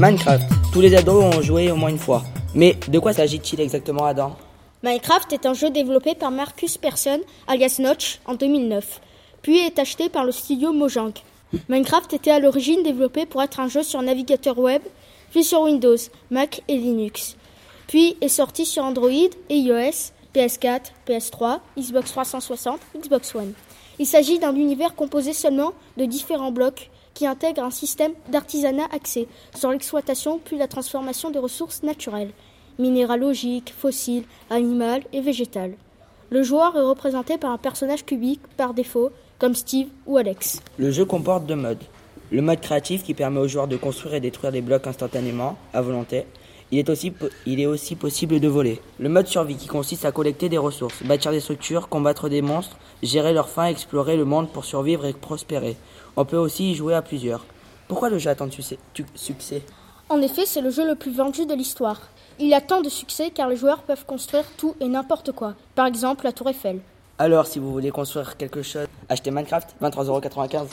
Minecraft. Tous les ados ont joué au moins une fois. Mais de quoi s'agit-il exactement, Adam? Minecraft est un jeu développé par Marcus Persson, alias Notch, en 2009, puis est acheté par le studio Mojang. Minecraft était à l'origine développé pour être un jeu sur navigateur web, puis sur Windows, Mac et Linux. Puis est sorti sur Android et iOS, PS4, PS3, Xbox 360, Xbox One. Il s'agit d'un univers composé seulement de différents blocs qui intègrent un système d'artisanat axé sur l'exploitation puis la transformation des ressources naturelles, minéralogiques, fossiles, animales et végétales. Le joueur est représenté par un personnage cubique par défaut, comme Steve ou Alex. Le jeu comporte deux modes. Le mode créatif qui permet aux joueurs de construire et détruire des blocs instantanément, à volonté. Il est, aussi, il est aussi possible de voler. Le mode survie qui consiste à collecter des ressources, bâtir des structures, combattre des monstres, gérer leurs faim, explorer le monde pour survivre et prospérer. On peut aussi y jouer à plusieurs. Pourquoi le jeu a tant de succès En effet, c'est le jeu le plus vendu de l'histoire. Il a tant de succès car les joueurs peuvent construire tout et n'importe quoi. Par exemple, la tour Eiffel. Alors, si vous voulez construire quelque chose, achetez Minecraft, 23,95€.